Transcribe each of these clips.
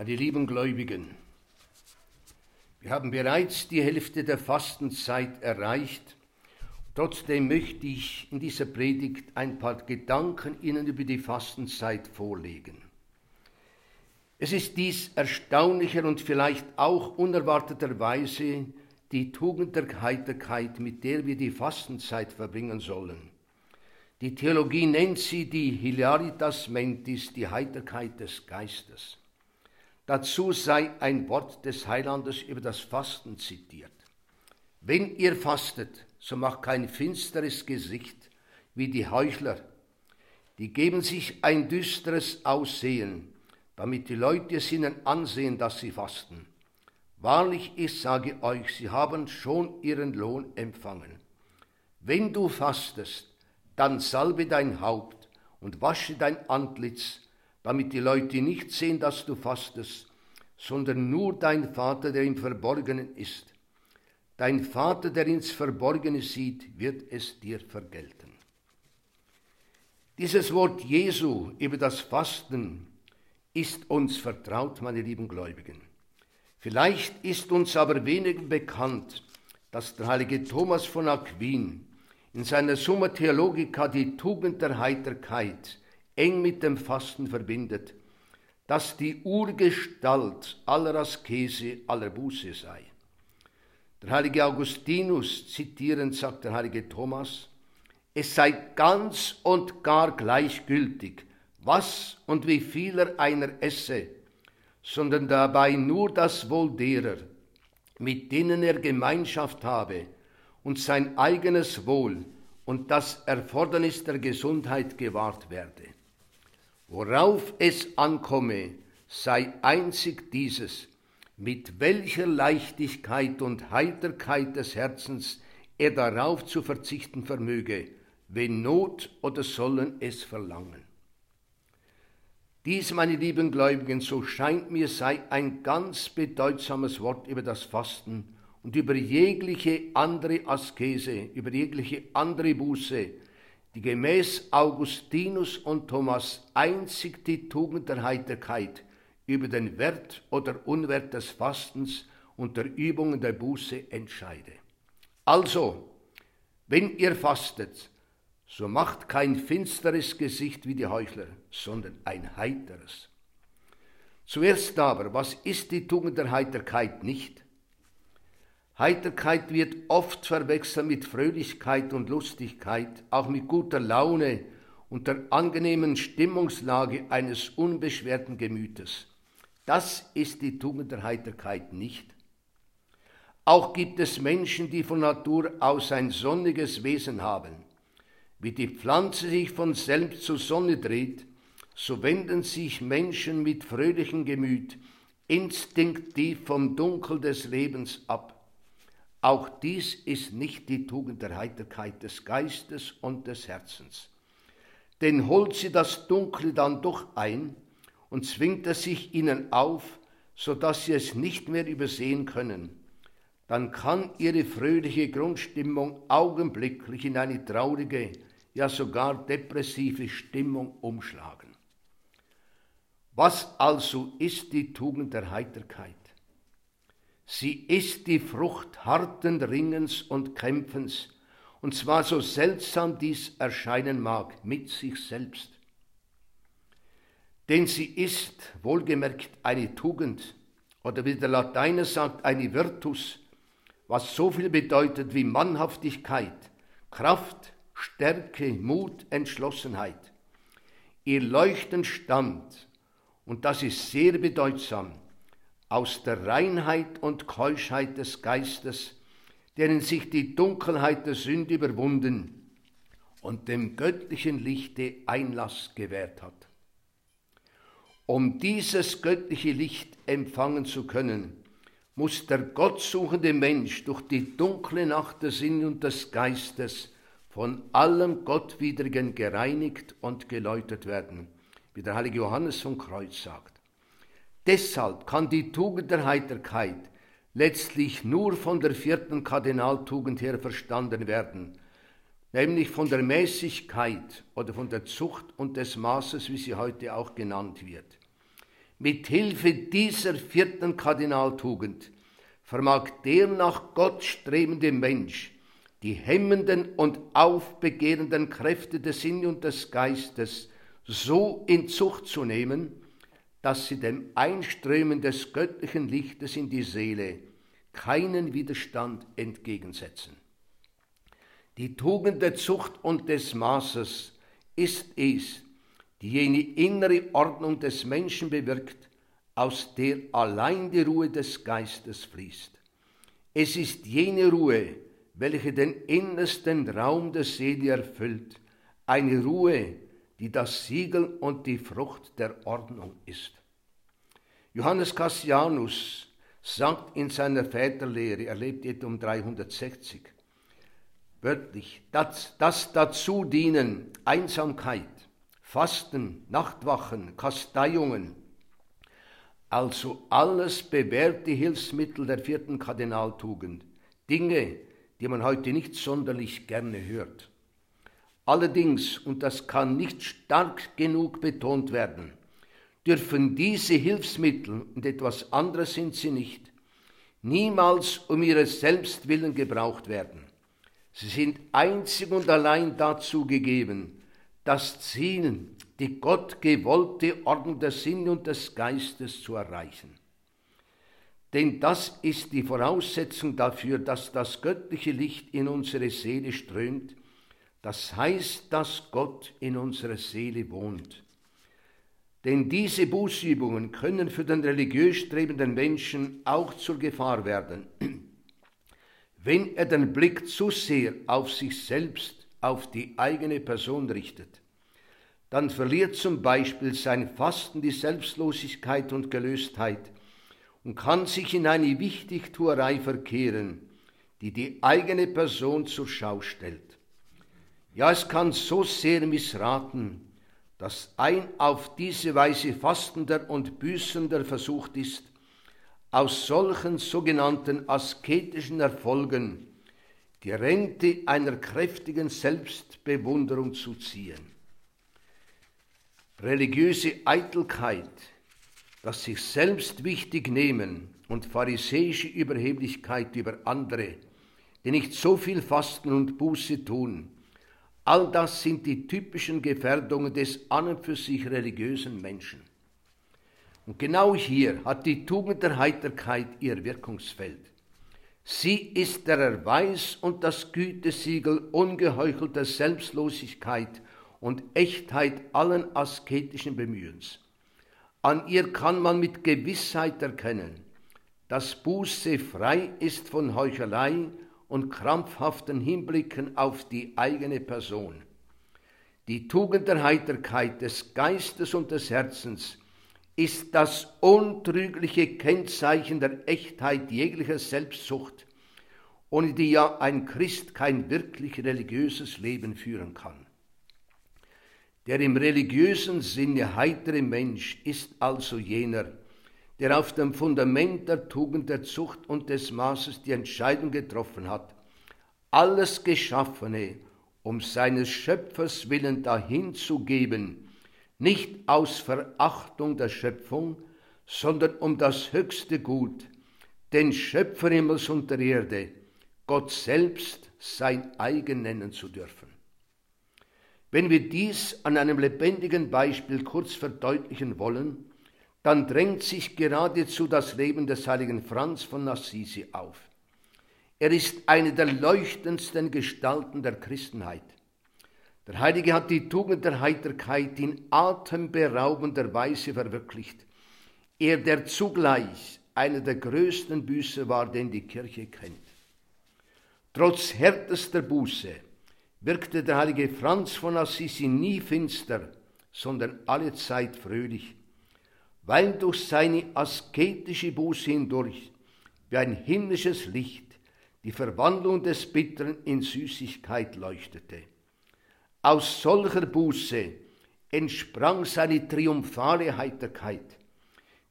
Meine lieben Gläubigen, wir haben bereits die Hälfte der Fastenzeit erreicht. Trotzdem möchte ich in dieser Predigt ein paar Gedanken Ihnen über die Fastenzeit vorlegen. Es ist dies erstaunlicher und vielleicht auch unerwarteterweise die Tugend der Heiterkeit, mit der wir die Fastenzeit verbringen sollen. Die Theologie nennt sie die Hilaritas Mentis, die Heiterkeit des Geistes. Dazu sei ein Wort des Heilandes über das Fasten zitiert. Wenn ihr fastet, so macht kein finsteres Gesicht wie die Heuchler. Die geben sich ein düsteres Aussehen, damit die Leute es ihnen ansehen, dass sie fasten. Wahrlich, ich sage euch, sie haben schon ihren Lohn empfangen. Wenn du fastest, dann salbe dein Haupt und wasche dein Antlitz, damit die Leute nicht sehen, dass du fastest, sondern nur dein Vater, der im Verborgenen ist. Dein Vater, der ins Verborgene sieht, wird es dir vergelten. Dieses Wort Jesu über das Fasten ist uns vertraut, meine lieben Gläubigen. Vielleicht ist uns aber weniger bekannt, dass der heilige Thomas von Aquin in seiner Summa Theologica die Tugend der Heiterkeit eng mit dem Fasten verbindet, dass die Urgestalt aller Askese, aller Buße sei. Der heilige Augustinus zitierend sagt der heilige Thomas, es sei ganz und gar gleichgültig, was und wie viel er einer esse, sondern dabei nur das Wohl derer, mit denen er Gemeinschaft habe und sein eigenes Wohl und das Erfordernis der Gesundheit gewahrt werde. Worauf es ankomme, sei einzig dieses, mit welcher Leichtigkeit und Heiterkeit des Herzens er darauf zu verzichten vermöge, wenn Not oder Sollen es verlangen. Dies, meine lieben Gläubigen, so scheint mir, sei ein ganz bedeutsames Wort über das Fasten und über jegliche andere Askese, über jegliche andere Buße, die gemäß Augustinus und Thomas einzig die Tugend der Heiterkeit über den Wert oder Unwert des Fastens und der Übungen der Buße entscheide. Also, wenn ihr fastet, so macht kein finsteres Gesicht wie die Heuchler, sondern ein heiteres. Zuerst aber, was ist die Tugend der Heiterkeit nicht? Heiterkeit wird oft verwechselt mit Fröhlichkeit und Lustigkeit, auch mit guter Laune und der angenehmen Stimmungslage eines unbeschwerten Gemütes. Das ist die Tugend der Heiterkeit nicht. Auch gibt es Menschen, die von Natur aus ein sonniges Wesen haben. Wie die Pflanze sich von selbst zur Sonne dreht, so wenden sich Menschen mit fröhlichem Gemüt instinktiv vom Dunkel des Lebens ab. Auch dies ist nicht die Tugend der Heiterkeit des Geistes und des Herzens. Denn holt sie das Dunkle dann doch ein und zwingt es sich ihnen auf, so dass sie es nicht mehr übersehen können, dann kann ihre fröhliche Grundstimmung augenblicklich in eine traurige, ja sogar depressive Stimmung umschlagen. Was also ist die Tugend der Heiterkeit? Sie ist die Frucht harten Ringens und Kämpfens, und zwar so seltsam dies erscheinen mag, mit sich selbst. Denn sie ist, wohlgemerkt, eine Tugend, oder wie der Lateiner sagt, eine Virtus, was so viel bedeutet wie Mannhaftigkeit, Kraft, Stärke, Mut, Entschlossenheit. Ihr Leuchten stammt, und das ist sehr bedeutsam, aus der Reinheit und Keuschheit des Geistes, deren sich die Dunkelheit der Sünde überwunden und dem göttlichen Lichte Einlass gewährt hat. Um dieses göttliche Licht empfangen zu können, muss der gottsuchende Mensch durch die dunkle Nacht des Sinnes und des Geistes von allem Gottwidrigen gereinigt und geläutert werden, wie der heilige Johannes vom Kreuz sagt. Deshalb kann die Tugend der Heiterkeit letztlich nur von der vierten Kardinaltugend her verstanden werden, nämlich von der Mäßigkeit oder von der Zucht und des Maßes, wie sie heute auch genannt wird. mit Hilfe dieser vierten Kardinaltugend vermag der nach Gott strebende Mensch die hemmenden und aufbegehrenden Kräfte des Sinnes und des Geistes so in Zucht zu nehmen, dass sie dem Einströmen des göttlichen Lichtes in die Seele keinen Widerstand entgegensetzen. Die Tugend der Zucht und des Maßes ist es, die jene innere Ordnung des Menschen bewirkt, aus der allein die Ruhe des Geistes fließt. Es ist jene Ruhe, welche den innersten Raum der Seele erfüllt, eine Ruhe, die das Siegel und die Frucht der Ordnung ist. Johannes Cassianus sagt in seiner Väterlehre, er lebt etwa um 360, wörtlich, dass, dass dazu dienen Einsamkeit, Fasten, Nachtwachen, Kasteiungen, also alles bewährte Hilfsmittel der vierten Kardinaltugend, Dinge, die man heute nicht sonderlich gerne hört. Allerdings, und das kann nicht stark genug betont werden, dürfen diese Hilfsmittel, und etwas anderes sind sie nicht, niemals um ihres Selbst willen gebraucht werden. Sie sind einzig und allein dazu gegeben, das Ziel, die Gott gewollte Ordnung der Sinne und des Geistes zu erreichen. Denn das ist die Voraussetzung dafür, dass das göttliche Licht in unsere Seele strömt. Das heißt, dass Gott in unserer Seele wohnt. Denn diese Bußübungen können für den religiös strebenden Menschen auch zur Gefahr werden, wenn er den Blick zu sehr auf sich selbst, auf die eigene Person richtet. Dann verliert zum Beispiel sein Fasten die Selbstlosigkeit und Gelöstheit, und kann sich in eine Wichtigtuerei verkehren, die die eigene Person zur Schau stellt. Ja, es kann so sehr missraten, dass ein auf diese Weise fastender und büßender versucht ist, aus solchen sogenannten asketischen Erfolgen die Rente einer kräftigen Selbstbewunderung zu ziehen. Religiöse Eitelkeit das sich selbst wichtig nehmen und pharisäische Überheblichkeit über andere, die nicht so viel Fasten und Buße tun, all das sind die typischen Gefährdungen des an und für sich religiösen Menschen. Und genau hier hat die Tugend der Heiterkeit ihr Wirkungsfeld. Sie ist der Erweis und das Gütesiegel ungeheuchelter Selbstlosigkeit und Echtheit allen asketischen Bemühens. An ihr kann man mit Gewissheit erkennen, dass Buße frei ist von Heuchelei und krampfhaften Hinblicken auf die eigene Person. Die Tugend der Heiterkeit des Geistes und des Herzens ist das untrügliche Kennzeichen der Echtheit jeglicher Selbstsucht, ohne die ja ein Christ kein wirklich religiöses Leben führen kann. Der im religiösen Sinne heitere Mensch ist also jener, der auf dem Fundament der Tugend, der Zucht und des Maßes die Entscheidung getroffen hat, alles Geschaffene um seines Schöpfers willen dahinzugeben, nicht aus Verachtung der Schöpfung, sondern um das höchste Gut, den Schöpfer Himmels und der Erde, Gott selbst sein eigen nennen zu dürfen. Wenn wir dies an einem lebendigen Beispiel kurz verdeutlichen wollen, dann drängt sich geradezu das Leben des heiligen Franz von Assisi auf. Er ist eine der leuchtendsten Gestalten der Christenheit. Der Heilige hat die Tugend der Heiterkeit in atemberaubender Weise verwirklicht. Er, der zugleich einer der größten Büßer war, den die Kirche kennt. Trotz härtester Buße wirkte der heilige Franz von Assisi nie finster, sondern allezeit fröhlich, weil durch seine asketische Buße hindurch wie ein himmlisches Licht die Verwandlung des Bitteren in Süßigkeit leuchtete. Aus solcher Buße entsprang seine triumphale Heiterkeit,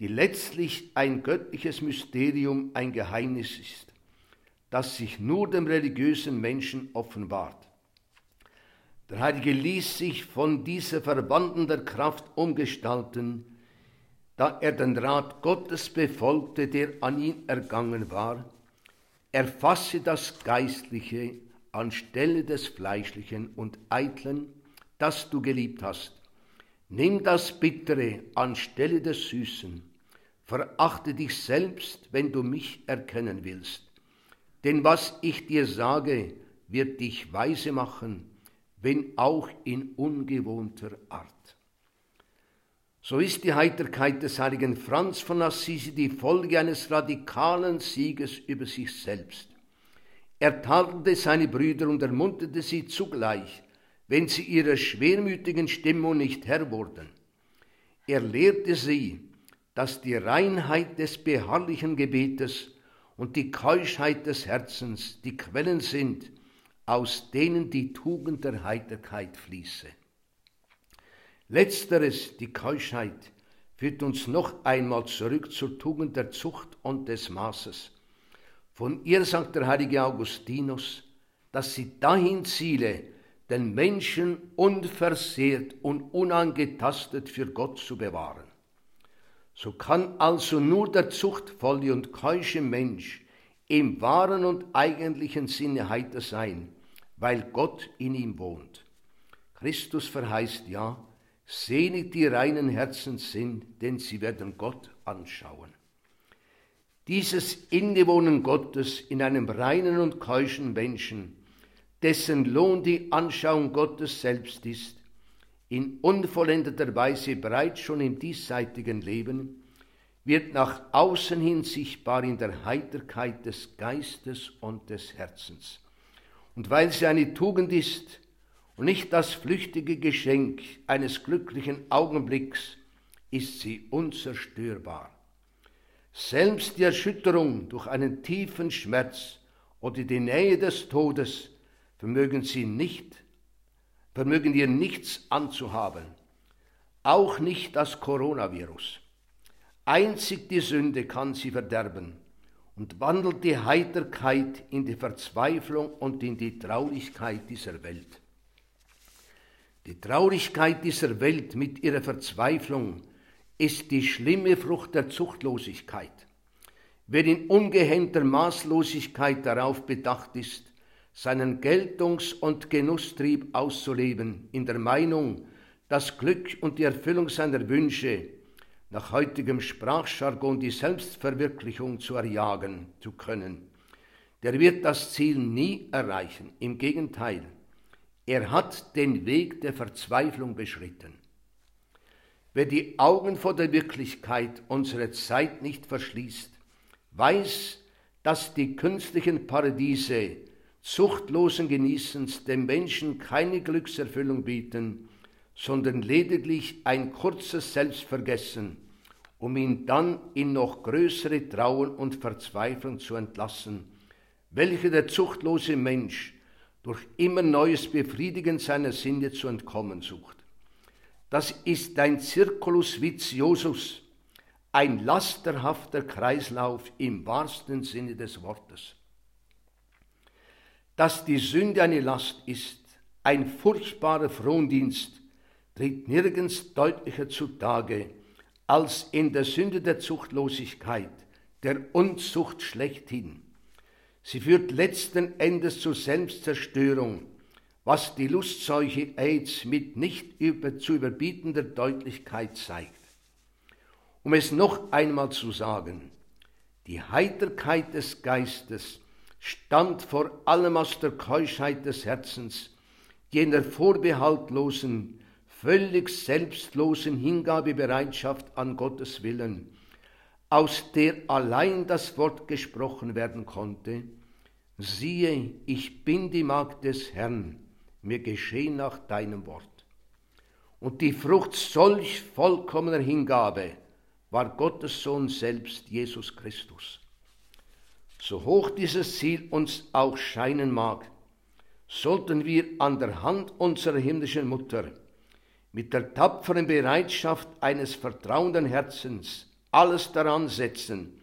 die letztlich ein göttliches Mysterium, ein Geheimnis ist, das sich nur dem religiösen Menschen offenbart. Der Heilige ließ sich von dieser verbandender Kraft umgestalten, da er den Rat Gottes befolgte, der an ihn ergangen war, erfasse das Geistliche anstelle des Fleischlichen und Eitlen, das du geliebt hast. Nimm das Bittere anstelle des Süßen. Verachte dich selbst, wenn du mich erkennen willst. Denn was ich dir sage, wird dich weise machen, wenn auch in ungewohnter Art. So ist die Heiterkeit des heiligen Franz von Assisi die Folge eines radikalen Sieges über sich selbst. Er tadelte seine Brüder und ermunterte sie zugleich, wenn sie ihrer schwermütigen Stimmung nicht Herr wurden. Er lehrte sie, dass die Reinheit des beharrlichen Gebetes und die Keuschheit des Herzens die Quellen sind, aus denen die Tugend der Heiterkeit fließe. Letzteres, die Keuschheit, führt uns noch einmal zurück zur Tugend der Zucht und des Maßes. Von ihr sagt der heilige Augustinus, dass sie dahin ziele, den Menschen unversehrt und unangetastet für Gott zu bewahren. So kann also nur der zuchtvolle und keusche Mensch im wahren und eigentlichen Sinne heiter sein, weil Gott in ihm wohnt. Christus verheißt ja, Selig die reinen Herzens sind, denn sie werden Gott anschauen. Dieses Innewohnen Gottes in einem reinen und keuschen Menschen, dessen Lohn die Anschauung Gottes selbst ist, in unvollendeter Weise bereits schon im diesseitigen Leben, wird nach außen hin sichtbar in der Heiterkeit des Geistes und des Herzens. Und weil sie eine Tugend ist, und nicht das flüchtige Geschenk eines glücklichen Augenblicks ist sie unzerstörbar. Selbst die Erschütterung durch einen tiefen Schmerz oder die Nähe des Todes vermögen sie nicht, vermögen ihr nichts anzuhaben, auch nicht das Coronavirus. Einzig die Sünde kann sie verderben und wandelt die Heiterkeit in die Verzweiflung und in die Traurigkeit dieser Welt. Die Traurigkeit dieser Welt mit ihrer Verzweiflung ist die schlimme Frucht der Zuchtlosigkeit. Wer in ungehemmter Maßlosigkeit darauf bedacht ist, seinen Geltungs- und Genusstrieb auszuleben, in der Meinung, das Glück und die Erfüllung seiner Wünsche, nach heutigem Sprachjargon die Selbstverwirklichung zu erjagen zu können, der wird das Ziel nie erreichen. Im Gegenteil, er hat den Weg der Verzweiflung beschritten. Wer die Augen vor der Wirklichkeit unserer Zeit nicht verschließt, weiß, dass die künstlichen Paradiese zuchtlosen Genießens dem Menschen keine Glückserfüllung bieten, sondern lediglich ein kurzes Selbstvergessen, um ihn dann in noch größere Trauer und Verzweiflung zu entlassen, welche der zuchtlose Mensch durch immer neues Befriedigen seiner Sinne zu entkommen sucht. Das ist ein Circulus viciosus, ein lasterhafter Kreislauf im wahrsten Sinne des Wortes. Dass die Sünde eine Last ist, ein furchtbarer Frondienst, tritt nirgends deutlicher zutage als in der Sünde der Zuchtlosigkeit, der Unzucht schlechthin. Sie führt letzten Endes zur Selbstzerstörung, was die Lustseuche AIDS mit nicht über, zu überbietender Deutlichkeit zeigt. Um es noch einmal zu sagen, die Heiterkeit des Geistes stammt vor allem aus der Keuschheit des Herzens, jener vorbehaltlosen, völlig selbstlosen Hingabebereitschaft an Gottes Willen, aus der allein das Wort gesprochen werden konnte, siehe, ich bin die Magd des Herrn, mir geschehe nach deinem Wort. Und die Frucht solch vollkommener Hingabe war Gottes Sohn selbst, Jesus Christus. So hoch dieses Ziel uns auch scheinen mag, sollten wir an der Hand unserer himmlischen Mutter mit der tapferen Bereitschaft eines vertrauenden Herzens alles daran setzen,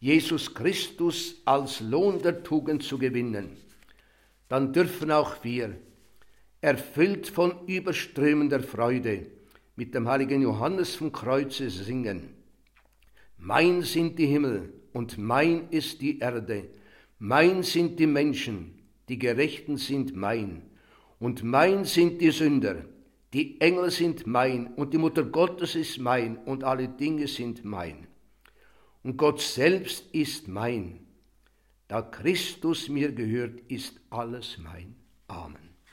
Jesus Christus als Lohn der Tugend zu gewinnen, dann dürfen auch wir, erfüllt von überströmender Freude, mit dem heiligen Johannes vom Kreuze singen. Mein sind die Himmel und mein ist die Erde, mein sind die Menschen, die Gerechten sind mein, und mein sind die Sünder, die Engel sind mein, und die Mutter Gottes ist mein, und alle Dinge sind mein. Und Gott selbst ist mein. Da Christus mir gehört, ist alles mein.